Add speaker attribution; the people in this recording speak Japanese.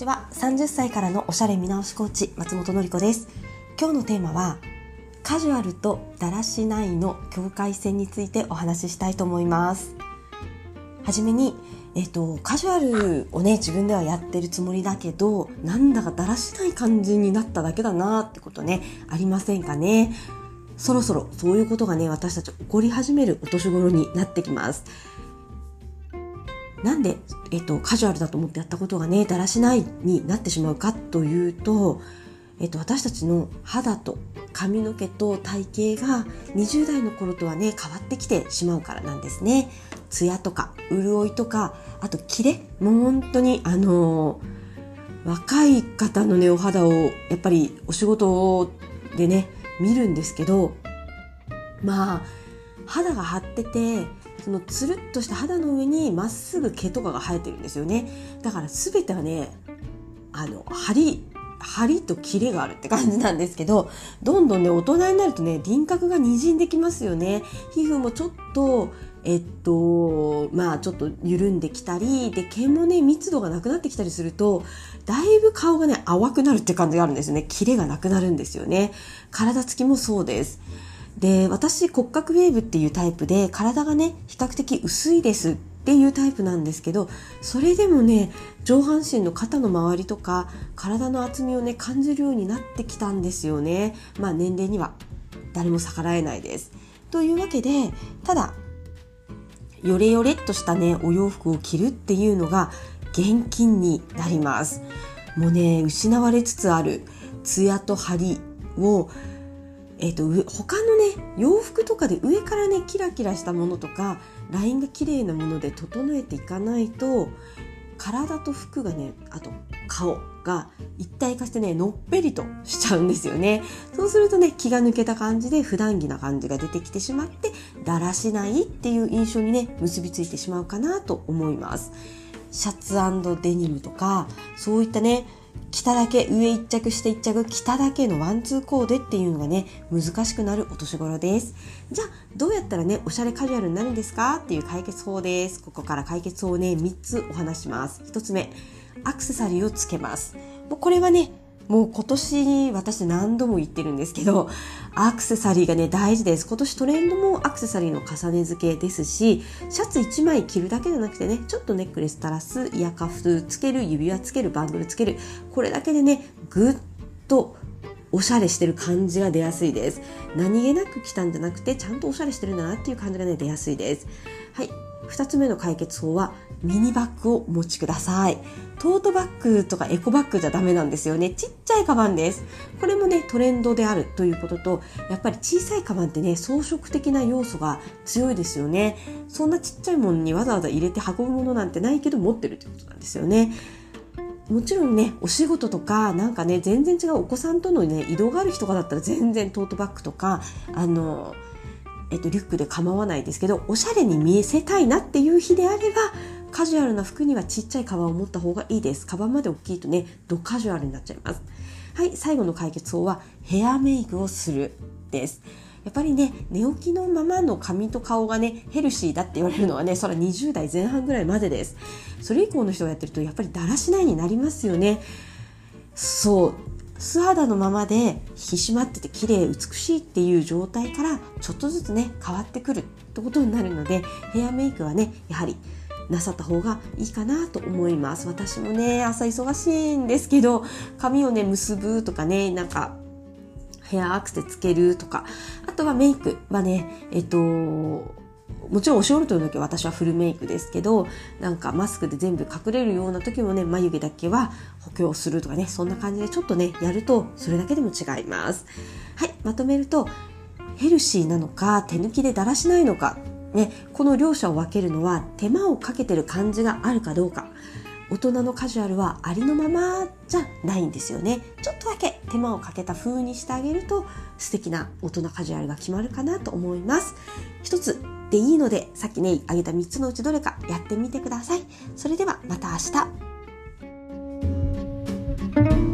Speaker 1: ちは。30歳からのおしゃれ見直しコーチ松本のり子です。今日のテーマはカジュアルとだらしないの境界線についてお話ししたいと思います。はじめにえっと、カジュアルをね自分ではやってるつもりだけどなんだかだらしない感じになっただけだなってことねありませんかね。そろそろそういうことがね私たち起こり始めるお年頃になってきます。なんで、えっと、カジュアルだと思ってやったことがね、だらしないになってしまうかというと、えっと、私たちの肌と髪の毛と体型が20代の頃とはね、変わってきてしまうからなんですね。ツヤとか、潤いとか、あと、キレもう本当に、あのー、若い方のね、お肌を、やっぱりお仕事でね、見るんですけど、まあ、肌が張ってて、そのつるっとした肌の上にまっすぐ毛とかが生えてるんですよね。だから全てはねあの張り張りとキレがあるって感じなんですけどどんどんね大人になるとね輪郭がにじんできますよね。皮膚もちょっとえっとまあちょっと緩んできたりで毛もね密度がなくなってきたりするとだいぶ顔がね淡くなるって感じがあるんですよね。キレがなくなるんですよね。体つきもそうです。で私骨格ウェーブっていうタイプで体がね比較的薄いですっていうタイプなんですけどそれでもね上半身の肩の周りとか体の厚みをね感じるようになってきたんですよね。まあ年齢には誰も逆らえないです。というわけでただヨレヨレっとしたねお洋服を着るっていうのが現金になります。もうね失われつつあるツヤと張りをえーと、他のね洋服とかで上からねキラキラしたものとかラインが綺麗なもので整えていかないと体と服がねあと顔が一体化してねのっぺりとしちゃうんですよね。そうするとね気が抜けた感じで普段着な感じが出てきてしまってだらしないっていう印象にね結びついてしまうかなと思います。シャツデニムとかそういったね着ただけ上一着して一着着ただけのワンツーコーデっていうのがね難しくなるお年頃です。じゃあどうやったらねおしゃれカジュアルになるんですか？っていう解決法です。ここから解決法をね3つお話します。1つ目アクセサリーをつけます。もうこれはねもう今年私何度も言ってるんですけど、アクセサリーがね、大事です。今年トレンドもアクセサリーの重ね付けですし、シャツ1枚着るだけじゃなくてね、ちょっとネックレス垂らす、イヤカフつける、指輪つける、バングルつける。これだけでね、ぐっとおしゃれしてる感じが出やすいです。何気なく着たんじゃなくて、ちゃんとおしゃれしてるんだなっていう感じがね、出やすいです。はい。2つ目の解決法はミニバッグをお持ちください。トートバッグとかエコバッグじゃダメなんですよね。ちっちゃいカバンです。これもね、トレンドであるということと、やっぱり小さいカバンってね、装飾的な要素が強いですよね。そんなちっちゃいものにわざわざ入れて運ぶものなんてないけど持ってるということなんですよね。もちろんね、お仕事とか、なんかね、全然違うお子さんとのね、移動がある人がだったら全然トートバッグとか、あの、えっと、リュックで構わないですけどおしゃれに見せたいなっていう日であればカジュアルな服にはちっちゃいカバンを持った方がいいです。カバンまで大きいとねドカジュアルになっちゃいます。はい最後の解決法はヘアメイクをするです。やっぱりね寝起きのままの髪と顔がねヘルシーだって言われるのはねそれは20代前半ぐらいまでです。それ以降の人がやってるとやっぱりだらしないになりますよね。そう。素肌のままで引き締まってて綺麗美しいっていう状態からちょっとずつね変わってくるってことになるのでヘアメイクはねやはりなさった方がいいかなと思います。私もね朝忙しいんですけど髪をね結ぶとかねなんかヘアアクセつけるとかあとはメイクはねえっともちろんお仕事の時は私はフルメイクですけどなんかマスクで全部隠れるような時もね眉毛だけは補強するとかねそんな感じでちょっとねやるとそれだけでも違います。はいまとめるとヘルシーなのか手抜きでだらしないのかね、この両者を分けるのは手間をかけてる感じがあるかどうか大人のカジュアルはありのままじゃないんですよねちょっとだけ手間をかけた風にしてあげると素敵な大人カジュアルが決まるかなと思います一つでいいので、さっきね、挙げた3つのうちどれかやってみてください。それではまた明日。